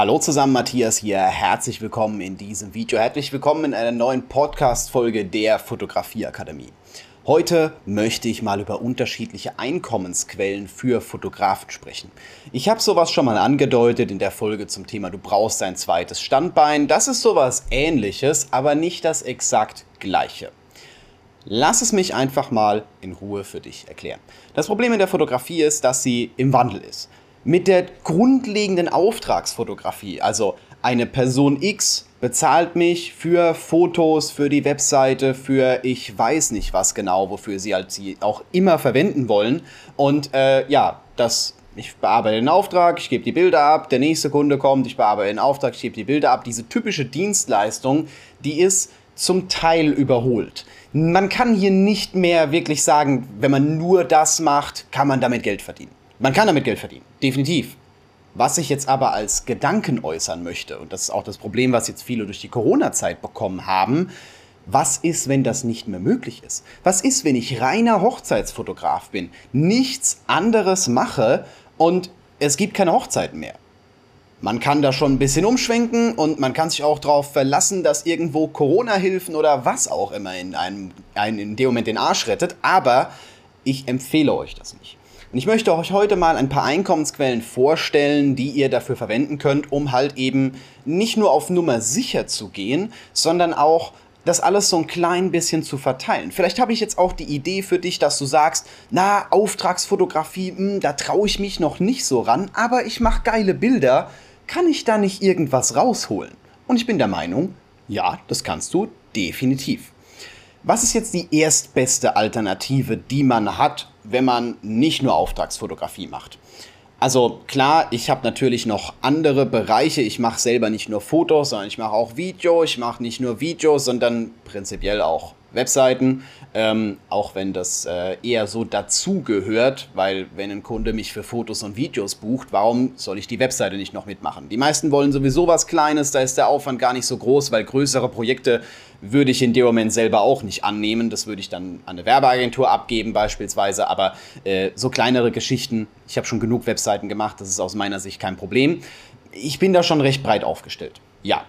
Hallo zusammen, Matthias hier. Herzlich willkommen in diesem Video. Herzlich willkommen in einer neuen Podcast-Folge der Fotografieakademie. Heute möchte ich mal über unterschiedliche Einkommensquellen für Fotografen sprechen. Ich habe sowas schon mal angedeutet in der Folge zum Thema Du brauchst ein zweites Standbein. Das ist sowas ähnliches, aber nicht das exakt gleiche. Lass es mich einfach mal in Ruhe für dich erklären. Das Problem in der Fotografie ist, dass sie im Wandel ist. Mit der grundlegenden Auftragsfotografie, also eine Person X bezahlt mich für Fotos, für die Webseite, für ich weiß nicht was genau, wofür sie halt sie auch immer verwenden wollen. Und äh, ja, das ich bearbeite den Auftrag, ich gebe die Bilder ab, der nächste Kunde kommt, ich bearbeite den Auftrag, ich gebe die Bilder ab. Diese typische Dienstleistung, die ist zum Teil überholt. Man kann hier nicht mehr wirklich sagen, wenn man nur das macht, kann man damit Geld verdienen. Man kann damit Geld verdienen, definitiv. Was ich jetzt aber als Gedanken äußern möchte, und das ist auch das Problem, was jetzt viele durch die Corona-Zeit bekommen haben, was ist, wenn das nicht mehr möglich ist? Was ist, wenn ich reiner Hochzeitsfotograf bin, nichts anderes mache und es gibt keine Hochzeiten mehr? Man kann da schon ein bisschen umschwenken und man kann sich auch darauf verlassen, dass irgendwo Corona-Hilfen oder was auch immer in einem, in dem Moment den Arsch rettet, aber ich empfehle euch das nicht. Und ich möchte euch heute mal ein paar Einkommensquellen vorstellen, die ihr dafür verwenden könnt, um halt eben nicht nur auf Nummer sicher zu gehen, sondern auch das alles so ein klein bisschen zu verteilen. Vielleicht habe ich jetzt auch die Idee für dich, dass du sagst, na, Auftragsfotografie, mh, hm, da traue ich mich noch nicht so ran, aber ich mache geile Bilder, kann ich da nicht irgendwas rausholen? Und ich bin der Meinung, ja, das kannst du definitiv. Was ist jetzt die erstbeste Alternative, die man hat, wenn man nicht nur Auftragsfotografie macht? Also klar, ich habe natürlich noch andere Bereiche. Ich mache selber nicht nur Fotos, sondern ich mache auch Video. Ich mache nicht nur Videos, sondern prinzipiell auch Webseiten, ähm, auch wenn das äh, eher so dazugehört, weil wenn ein Kunde mich für Fotos und Videos bucht, warum soll ich die Webseite nicht noch mitmachen? Die meisten wollen sowieso was Kleines, da ist der Aufwand gar nicht so groß, weil größere Projekte würde ich in dem Moment selber auch nicht annehmen. Das würde ich dann an eine Werbeagentur abgeben beispielsweise, aber äh, so kleinere Geschichten, ich habe schon genug Webseiten gemacht, das ist aus meiner Sicht kein Problem. Ich bin da schon recht breit aufgestellt, ja.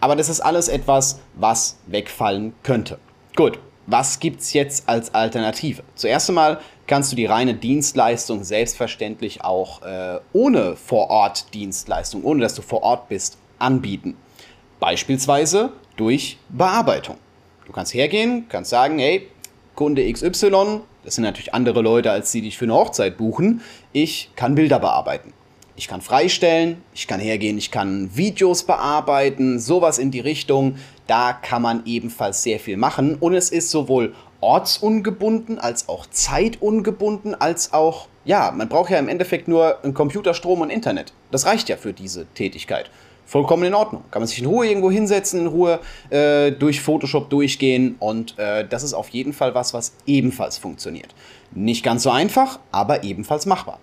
Aber das ist alles etwas, was wegfallen könnte. Gut, was gibt es jetzt als Alternative? Zuerst einmal kannst du die reine Dienstleistung selbstverständlich auch äh, ohne Vor-Ort-Dienstleistung, ohne dass du vor Ort bist, anbieten. Beispielsweise durch Bearbeitung. Du kannst hergehen, kannst sagen, hey, Kunde XY, das sind natürlich andere Leute, als die dich für eine Hochzeit buchen, ich kann Bilder bearbeiten. Ich kann freistellen, ich kann hergehen, ich kann Videos bearbeiten, sowas in die Richtung. Da kann man ebenfalls sehr viel machen und es ist sowohl ortsungebunden als auch zeitungebunden als auch, ja, man braucht ja im Endeffekt nur einen Computerstrom und Internet. Das reicht ja für diese Tätigkeit. Vollkommen in Ordnung. Kann man sich in Ruhe irgendwo hinsetzen, in Ruhe äh, durch Photoshop durchgehen und äh, das ist auf jeden Fall was, was ebenfalls funktioniert. Nicht ganz so einfach, aber ebenfalls machbar.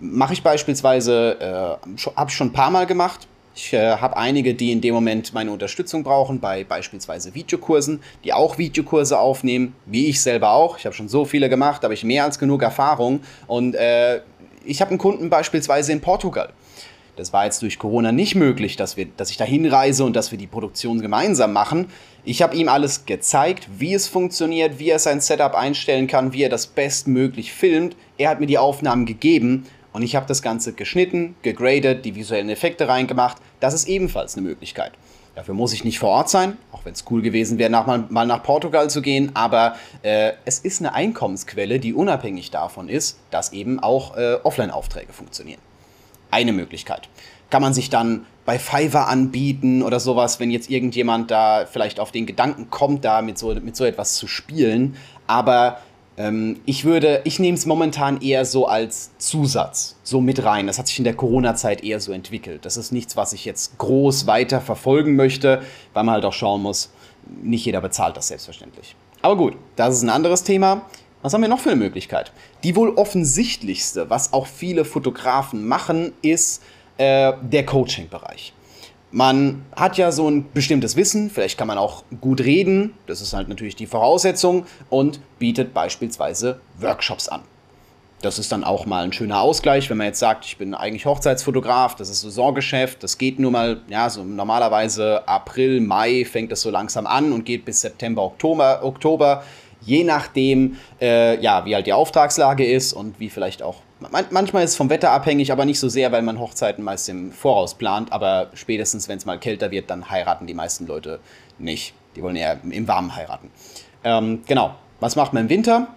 Mache ich beispielsweise, äh, habe ich schon ein paar Mal gemacht. Ich äh, habe einige, die in dem Moment meine Unterstützung brauchen, bei beispielsweise Videokursen, die auch Videokurse aufnehmen, wie ich selber auch. Ich habe schon so viele gemacht, habe ich mehr als genug Erfahrung. Und äh, ich habe einen Kunden beispielsweise in Portugal. Das war jetzt durch Corona nicht möglich, dass, wir, dass ich da hinreise und dass wir die Produktion gemeinsam machen. Ich habe ihm alles gezeigt, wie es funktioniert, wie er sein Setup einstellen kann, wie er das bestmöglich filmt. Er hat mir die Aufnahmen gegeben und ich habe das Ganze geschnitten, gegradet, die visuellen Effekte reingemacht. Das ist ebenfalls eine Möglichkeit. Dafür muss ich nicht vor Ort sein, auch wenn es cool gewesen wäre, nach, mal, mal, nach Portugal zu gehen. Aber äh, es ist eine Einkommensquelle, die unabhängig davon ist, dass eben auch äh, Offline-Aufträge funktionieren. Eine Möglichkeit. Kann man sich dann bei Fiverr anbieten oder sowas, wenn jetzt irgendjemand da vielleicht auf den Gedanken kommt, da mit so, mit so etwas zu spielen. Aber ähm, ich würde, ich nehme es momentan eher so als Zusatz, so mit rein. Das hat sich in der Corona-Zeit eher so entwickelt. Das ist nichts, was ich jetzt groß weiter verfolgen möchte, weil man halt auch schauen muss, nicht jeder bezahlt das selbstverständlich. Aber gut, das ist ein anderes Thema. Was haben wir noch für eine Möglichkeit? Die wohl offensichtlichste, was auch viele Fotografen machen, ist äh, der Coaching-Bereich. Man hat ja so ein bestimmtes Wissen, vielleicht kann man auch gut reden, das ist halt natürlich die Voraussetzung, und bietet beispielsweise Workshops an. Das ist dann auch mal ein schöner Ausgleich, wenn man jetzt sagt, ich bin eigentlich Hochzeitsfotograf, das ist Saisongeschäft, das geht nur mal, ja, so normalerweise April, Mai fängt das so langsam an und geht bis September, Oktober. Oktober je nachdem, äh, ja, wie halt die Auftragslage ist und wie vielleicht auch. Man, manchmal ist es vom Wetter abhängig, aber nicht so sehr, weil man Hochzeiten meist im Voraus plant. Aber spätestens, wenn es mal kälter wird, dann heiraten die meisten Leute nicht. Die wollen eher im Warmen heiraten. Ähm, genau. Was macht man im Winter?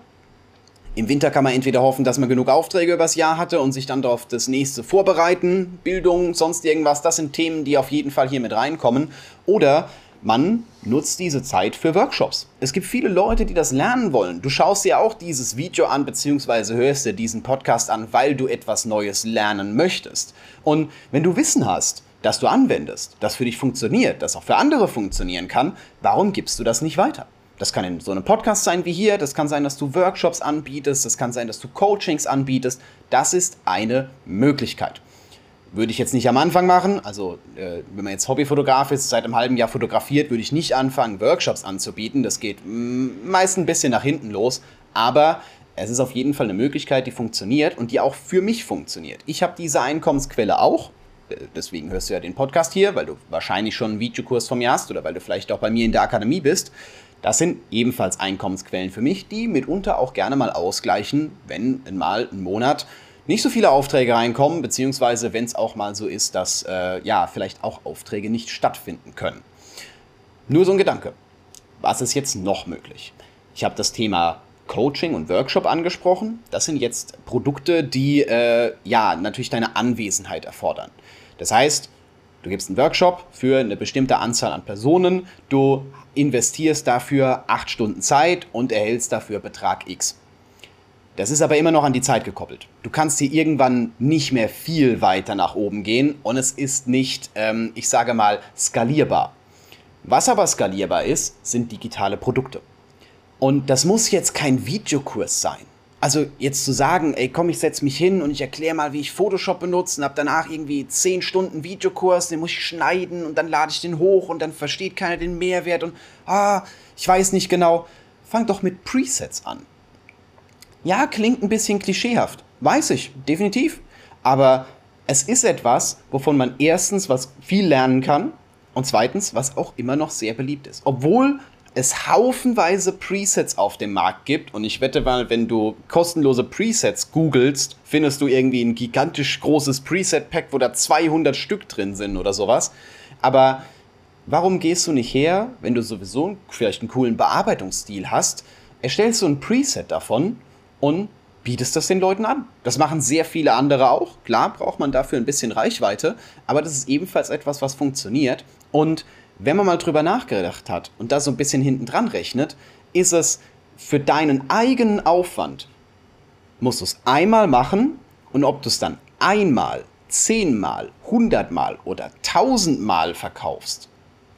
Im Winter kann man entweder hoffen, dass man genug Aufträge übers Jahr hatte und sich dann darauf das nächste vorbereiten, Bildung, sonst irgendwas. Das sind Themen, die auf jeden Fall hier mit reinkommen. Oder man nutzt diese Zeit für Workshops. Es gibt viele Leute, die das lernen wollen. Du schaust dir auch dieses Video an, beziehungsweise hörst dir diesen Podcast an, weil du etwas Neues lernen möchtest. Und wenn du Wissen hast, das du anwendest, das für dich funktioniert, das auch für andere funktionieren kann, warum gibst du das nicht weiter? Das kann in so einem Podcast sein wie hier, das kann sein, dass du Workshops anbietest, das kann sein, dass du Coachings anbietest. Das ist eine Möglichkeit. Würde ich jetzt nicht am Anfang machen. Also, äh, wenn man jetzt Hobbyfotograf ist, seit einem halben Jahr fotografiert, würde ich nicht anfangen, Workshops anzubieten. Das geht meist ein bisschen nach hinten los. Aber es ist auf jeden Fall eine Möglichkeit, die funktioniert und die auch für mich funktioniert. Ich habe diese Einkommensquelle auch. Äh, deswegen hörst du ja den Podcast hier, weil du wahrscheinlich schon einen Videokurs von mir hast oder weil du vielleicht auch bei mir in der Akademie bist. Das sind ebenfalls Einkommensquellen für mich, die mitunter auch gerne mal ausgleichen, wenn mal ein Monat nicht so viele Aufträge reinkommen, beziehungsweise wenn es auch mal so ist, dass äh, ja vielleicht auch Aufträge nicht stattfinden können. Nur so ein Gedanke. Was ist jetzt noch möglich? Ich habe das Thema Coaching und Workshop angesprochen. Das sind jetzt Produkte, die äh, ja natürlich deine Anwesenheit erfordern. Das heißt, du gibst einen Workshop für eine bestimmte Anzahl an Personen, du investierst dafür acht Stunden Zeit und erhältst dafür Betrag X. Das ist aber immer noch an die Zeit gekoppelt. Du kannst hier irgendwann nicht mehr viel weiter nach oben gehen und es ist nicht, ähm, ich sage mal, skalierbar. Was aber skalierbar ist, sind digitale Produkte. Und das muss jetzt kein Videokurs sein. Also jetzt zu sagen, ey komm, ich setze mich hin und ich erkläre mal, wie ich Photoshop benutze und habe danach irgendwie 10 Stunden Videokurs, den muss ich schneiden und dann lade ich den hoch und dann versteht keiner den Mehrwert und ah, ich weiß nicht genau. Fang doch mit Presets an. Ja, klingt ein bisschen klischeehaft. Weiß ich, definitiv. Aber es ist etwas, wovon man erstens was viel lernen kann und zweitens, was auch immer noch sehr beliebt ist. Obwohl es haufenweise Presets auf dem Markt gibt und ich wette mal, wenn du kostenlose Presets googelst, findest du irgendwie ein gigantisch großes Preset-Pack, wo da 200 Stück drin sind oder sowas. Aber warum gehst du nicht her, wenn du sowieso vielleicht einen coolen Bearbeitungsstil hast, erstellst du ein Preset davon und bietest das den Leuten an. Das machen sehr viele andere auch. Klar braucht man dafür ein bisschen Reichweite, aber das ist ebenfalls etwas, was funktioniert. Und wenn man mal drüber nachgedacht hat und da so ein bisschen hinten dran rechnet, ist es für deinen eigenen Aufwand, musst du es einmal machen und ob du es dann einmal, zehnmal, hundertmal oder tausendmal verkaufst,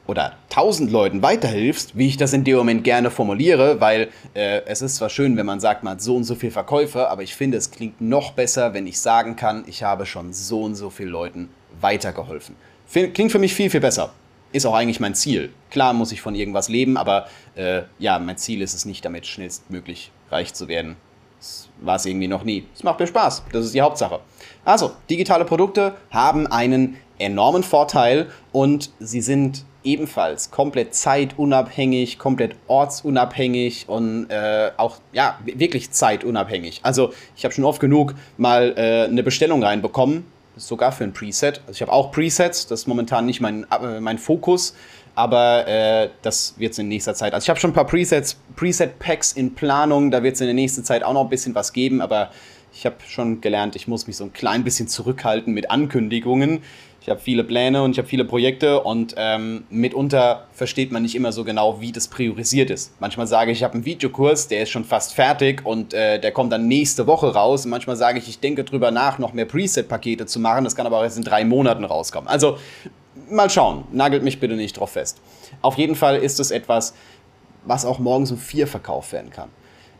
oder tausend Leuten weiterhilfst, wie ich das in dem Moment gerne formuliere, weil äh, es ist zwar schön, wenn man sagt, man hat so und so viele Verkäufe, aber ich finde, es klingt noch besser, wenn ich sagen kann, ich habe schon so und so vielen Leuten weitergeholfen. Klingt für mich viel, viel besser. Ist auch eigentlich mein Ziel. Klar muss ich von irgendwas leben, aber äh, ja, mein Ziel ist es nicht, damit schnellstmöglich reich zu werden. Das war es irgendwie noch nie. Es macht mir Spaß. Das ist die Hauptsache. Also, digitale Produkte haben einen enormen Vorteil und sie sind ebenfalls komplett zeitunabhängig, komplett ortsunabhängig und äh, auch ja wirklich zeitunabhängig. Also ich habe schon oft genug mal äh, eine Bestellung reinbekommen, sogar für ein Preset. Also ich habe auch Presets, das ist momentan nicht mein, äh, mein Fokus, aber äh, das wird es in nächster Zeit. Also ich habe schon ein paar Presets, Preset-Packs in Planung, da wird es in der nächsten Zeit auch noch ein bisschen was geben, aber ich habe schon gelernt, ich muss mich so ein klein bisschen zurückhalten mit Ankündigungen. Ich habe viele Pläne und ich habe viele Projekte und ähm, mitunter versteht man nicht immer so genau, wie das priorisiert ist. Manchmal sage ich, ich habe einen Videokurs, der ist schon fast fertig und äh, der kommt dann nächste Woche raus. Und manchmal sage ich, ich denke drüber nach, noch mehr Preset-Pakete zu machen. Das kann aber auch erst in drei Monaten rauskommen. Also mal schauen, nagelt mich bitte nicht drauf fest. Auf jeden Fall ist es etwas, was auch morgens um vier verkauft werden kann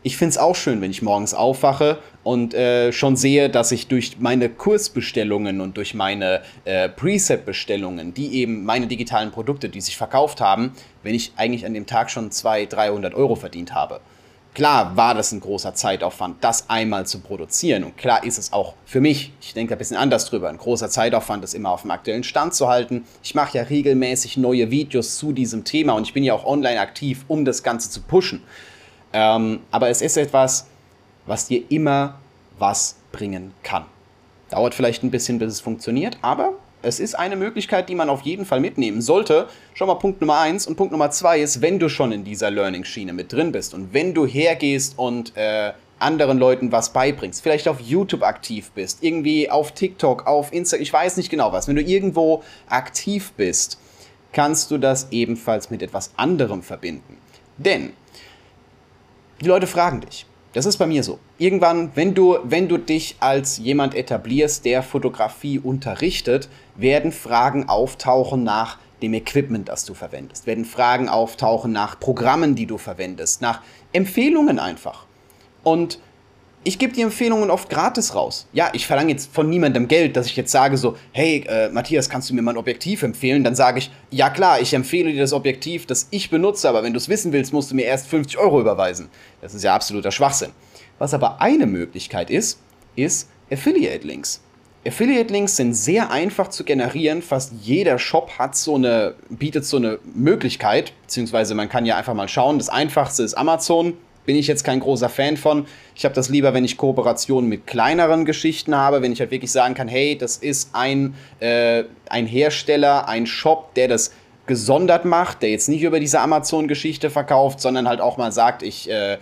ich finde es auch schön, wenn ich morgens aufwache und äh, schon sehe, dass ich durch meine Kursbestellungen und durch meine äh, Preset-Bestellungen, die eben meine digitalen Produkte, die sich verkauft haben, wenn ich eigentlich an dem Tag schon 200, 300 Euro verdient habe. Klar war das ein großer Zeitaufwand, das einmal zu produzieren. Und klar ist es auch für mich, ich denke ein bisschen anders drüber, ein großer Zeitaufwand, das immer auf dem aktuellen Stand zu halten. Ich mache ja regelmäßig neue Videos zu diesem Thema und ich bin ja auch online aktiv, um das Ganze zu pushen. Ähm, aber es ist etwas, was dir immer was bringen kann. Dauert vielleicht ein bisschen, bis es funktioniert, aber es ist eine Möglichkeit, die man auf jeden Fall mitnehmen sollte. Schau mal, Punkt Nummer eins und Punkt Nummer zwei ist, wenn du schon in dieser Learning-Schiene mit drin bist und wenn du hergehst und äh, anderen Leuten was beibringst, vielleicht auf YouTube aktiv bist, irgendwie auf TikTok, auf Instagram, ich weiß nicht genau was, wenn du irgendwo aktiv bist, kannst du das ebenfalls mit etwas anderem verbinden. Denn die Leute fragen dich, das ist bei mir so. Irgendwann, wenn du, wenn du dich als jemand etablierst, der Fotografie unterrichtet, werden Fragen auftauchen nach dem Equipment, das du verwendest, werden Fragen auftauchen nach Programmen, die du verwendest, nach Empfehlungen einfach. Und ich gebe die Empfehlungen oft gratis raus. Ja, ich verlange jetzt von niemandem Geld, dass ich jetzt sage so, hey äh, Matthias, kannst du mir mal ein Objektiv empfehlen? Dann sage ich, ja klar, ich empfehle dir das Objektiv, das ich benutze, aber wenn du es wissen willst, musst du mir erst 50 Euro überweisen. Das ist ja absoluter Schwachsinn. Was aber eine Möglichkeit ist, ist Affiliate-Links. Affiliate-Links sind sehr einfach zu generieren. Fast jeder Shop hat so eine, bietet so eine Möglichkeit, beziehungsweise man kann ja einfach mal schauen. Das einfachste ist Amazon. Bin ich jetzt kein großer Fan von. Ich habe das lieber, wenn ich Kooperationen mit kleineren Geschichten habe, wenn ich halt wirklich sagen kann, hey, das ist ein, äh, ein Hersteller, ein Shop, der das gesondert macht, der jetzt nicht über diese Amazon-Geschichte verkauft, sondern halt auch mal sagt, ich äh,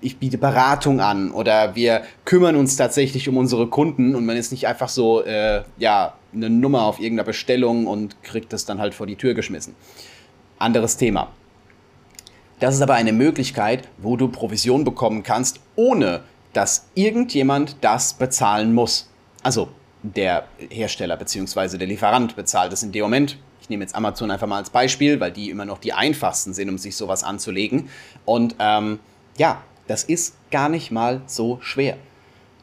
ich biete Beratung an oder wir kümmern uns tatsächlich um unsere Kunden und man ist nicht einfach so, äh, ja, eine Nummer auf irgendeiner Bestellung und kriegt das dann halt vor die Tür geschmissen. Anderes Thema. Das ist aber eine Möglichkeit, wo du Provision bekommen kannst, ohne dass irgendjemand das bezahlen muss. Also der Hersteller bzw. der Lieferant bezahlt es in dem Moment. Ich nehme jetzt Amazon einfach mal als Beispiel, weil die immer noch die einfachsten sind, um sich sowas anzulegen. Und ähm, ja, das ist gar nicht mal so schwer.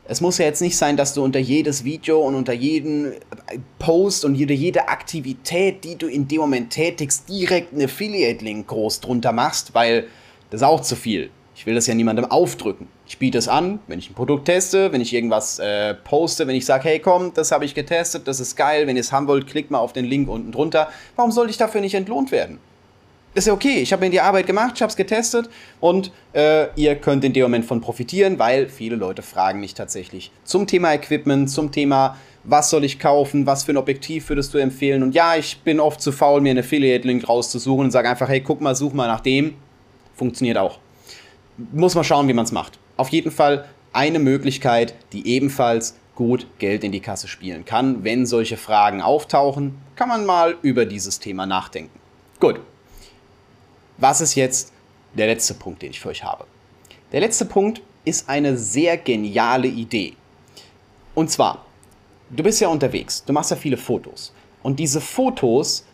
Es muss ja jetzt nicht sein, dass du unter jedes Video und unter jeden Post und jede, jede Aktivität, die du in dem Moment tätigst, direkt einen Affiliate-Link groß drunter machst, weil das ist auch zu viel. Ich will das ja niemandem aufdrücken. Ich biete es an, wenn ich ein Produkt teste, wenn ich irgendwas äh, poste, wenn ich sage, hey komm, das habe ich getestet, das ist geil, wenn ihr es haben wollt, klickt mal auf den Link unten drunter. Warum soll ich dafür nicht entlohnt werden? Ist ja okay. Ich habe mir die Arbeit gemacht, ich habe es getestet und äh, ihr könnt in dem Moment von profitieren, weil viele Leute fragen mich tatsächlich zum Thema Equipment, zum Thema, was soll ich kaufen, was für ein Objektiv würdest du empfehlen. Und ja, ich bin oft zu faul, mir einen Affiliate-Link rauszusuchen und sage einfach, hey, guck mal, such mal nach dem. Funktioniert auch. Muss man schauen, wie man es macht. Auf jeden Fall eine Möglichkeit, die ebenfalls gut Geld in die Kasse spielen kann. Wenn solche Fragen auftauchen, kann man mal über dieses Thema nachdenken. Gut, was ist jetzt der letzte Punkt, den ich für euch habe? Der letzte Punkt ist eine sehr geniale Idee. Und zwar, du bist ja unterwegs, du machst ja viele Fotos. Und diese Fotos,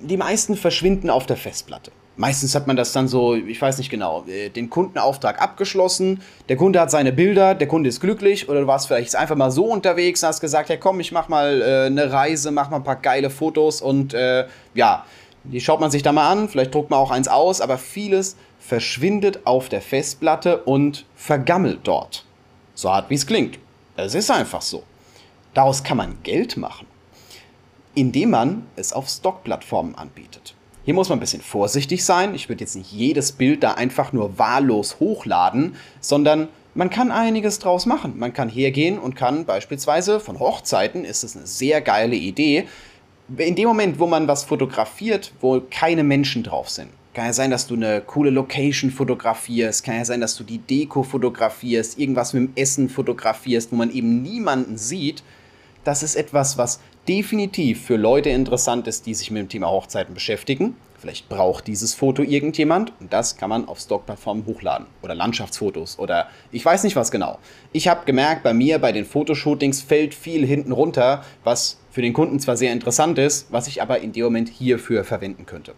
die meisten verschwinden auf der Festplatte. Meistens hat man das dann so, ich weiß nicht genau, äh, den Kundenauftrag abgeschlossen, der Kunde hat seine Bilder, der Kunde ist glücklich oder du warst vielleicht einfach mal so unterwegs und hast gesagt, ja komm, ich mach mal äh, eine Reise, mach mal ein paar geile Fotos und äh, ja, die schaut man sich da mal an, vielleicht druckt man auch eins aus, aber vieles verschwindet auf der Festplatte und vergammelt dort. So hart wie es klingt. Es ist einfach so. Daraus kann man Geld machen, indem man es auf Stockplattformen anbietet. Hier muss man ein bisschen vorsichtig sein. Ich würde jetzt nicht jedes Bild da einfach nur wahllos hochladen, sondern man kann einiges draus machen. Man kann hergehen und kann beispielsweise von Hochzeiten, ist es eine sehr geile Idee, in dem Moment, wo man was fotografiert, wo keine Menschen drauf sind, kann ja sein, dass du eine coole Location fotografierst, kann ja sein, dass du die Deko fotografierst, irgendwas mit dem Essen fotografierst, wo man eben niemanden sieht. Das ist etwas, was definitiv für Leute interessant ist, die sich mit dem Thema Hochzeiten beschäftigen. Vielleicht braucht dieses Foto irgendjemand und das kann man auf Stockplattformen hochladen. Oder Landschaftsfotos oder ich weiß nicht was genau. Ich habe gemerkt, bei mir bei den Fotoshootings fällt viel hinten runter, was für den Kunden zwar sehr interessant ist, was ich aber in dem Moment hierfür verwenden könnte.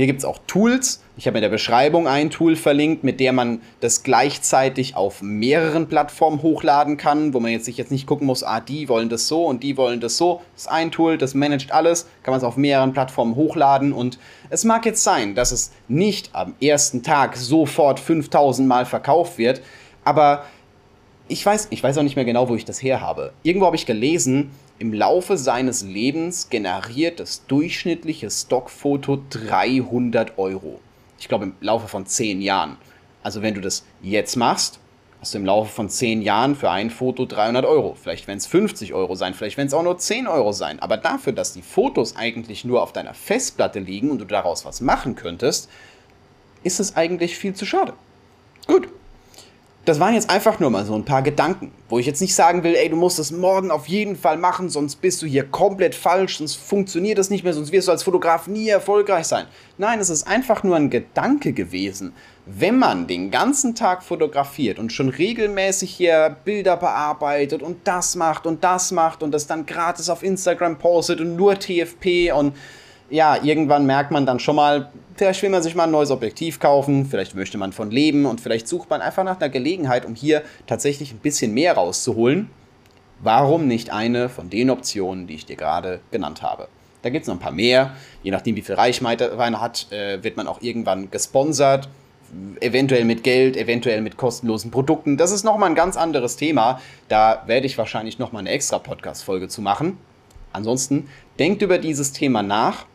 Hier gibt es auch Tools. Ich habe in der Beschreibung ein Tool verlinkt, mit der man das gleichzeitig auf mehreren Plattformen hochladen kann, wo man jetzt sich jetzt nicht gucken muss, ah, die wollen das so und die wollen das so. Das ist ein Tool, das managt alles, kann man es auf mehreren Plattformen hochladen und es mag jetzt sein, dass es nicht am ersten Tag sofort 5000 Mal verkauft wird, aber ich weiß, ich weiß auch nicht mehr genau, wo ich das her habe. Irgendwo habe ich gelesen, im Laufe seines Lebens generiert das durchschnittliche Stockfoto 300 Euro. Ich glaube im Laufe von 10 Jahren. Also wenn du das jetzt machst, hast du im Laufe von 10 Jahren für ein Foto 300 Euro. Vielleicht werden es 50 Euro sein, vielleicht werden es auch nur 10 Euro sein. Aber dafür, dass die Fotos eigentlich nur auf deiner Festplatte liegen und du daraus was machen könntest, ist es eigentlich viel zu schade. Gut, das waren jetzt einfach nur mal so ein paar Gedanken, wo ich jetzt nicht sagen will, ey, du musst es morgen auf jeden Fall machen, sonst bist du hier komplett falsch, sonst funktioniert das nicht mehr, sonst wirst du als Fotograf nie erfolgreich sein. Nein, es ist einfach nur ein Gedanke gewesen. Wenn man den ganzen Tag fotografiert und schon regelmäßig hier Bilder bearbeitet und das macht und das macht und das dann gratis auf Instagram postet und nur TFP und ja, irgendwann merkt man dann schon mal, vielleicht will man sich mal ein neues Objektiv kaufen, vielleicht möchte man von leben und vielleicht sucht man einfach nach einer Gelegenheit, um hier tatsächlich ein bisschen mehr rauszuholen. Warum nicht eine von den Optionen, die ich dir gerade genannt habe? Da gibt es noch ein paar mehr. Je nachdem, wie viel Reichweite man hat, äh, wird man auch irgendwann gesponsert. Eventuell mit Geld, eventuell mit kostenlosen Produkten. Das ist nochmal ein ganz anderes Thema. Da werde ich wahrscheinlich nochmal eine extra Podcast-Folge zu machen. Ansonsten denkt über dieses Thema nach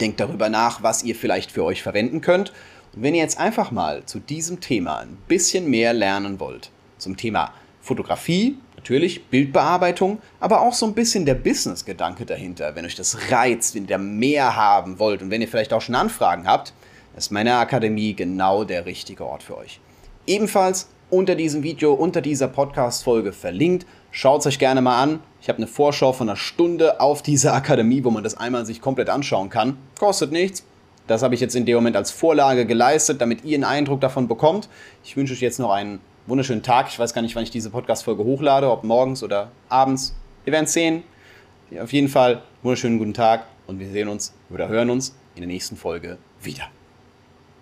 Denkt darüber nach, was ihr vielleicht für euch verwenden könnt. Und wenn ihr jetzt einfach mal zu diesem Thema ein bisschen mehr lernen wollt, zum Thema Fotografie, natürlich Bildbearbeitung, aber auch so ein bisschen der Business-Gedanke dahinter, wenn euch das reizt, wenn ihr mehr haben wollt und wenn ihr vielleicht auch schon Anfragen habt, ist meine Akademie genau der richtige Ort für euch. Ebenfalls unter diesem Video, unter dieser Podcast-Folge verlinkt. Schaut es euch gerne mal an. Ich habe eine Vorschau von einer Stunde auf diese Akademie, wo man das einmal sich komplett anschauen kann. Kostet nichts. Das habe ich jetzt in dem Moment als Vorlage geleistet, damit ihr einen Eindruck davon bekommt. Ich wünsche euch jetzt noch einen wunderschönen Tag. Ich weiß gar nicht, wann ich diese Podcast-Folge hochlade, ob morgens oder abends. Wir werden es sehen. Auf jeden Fall wunderschönen guten Tag und wir sehen uns oder hören uns in der nächsten Folge wieder.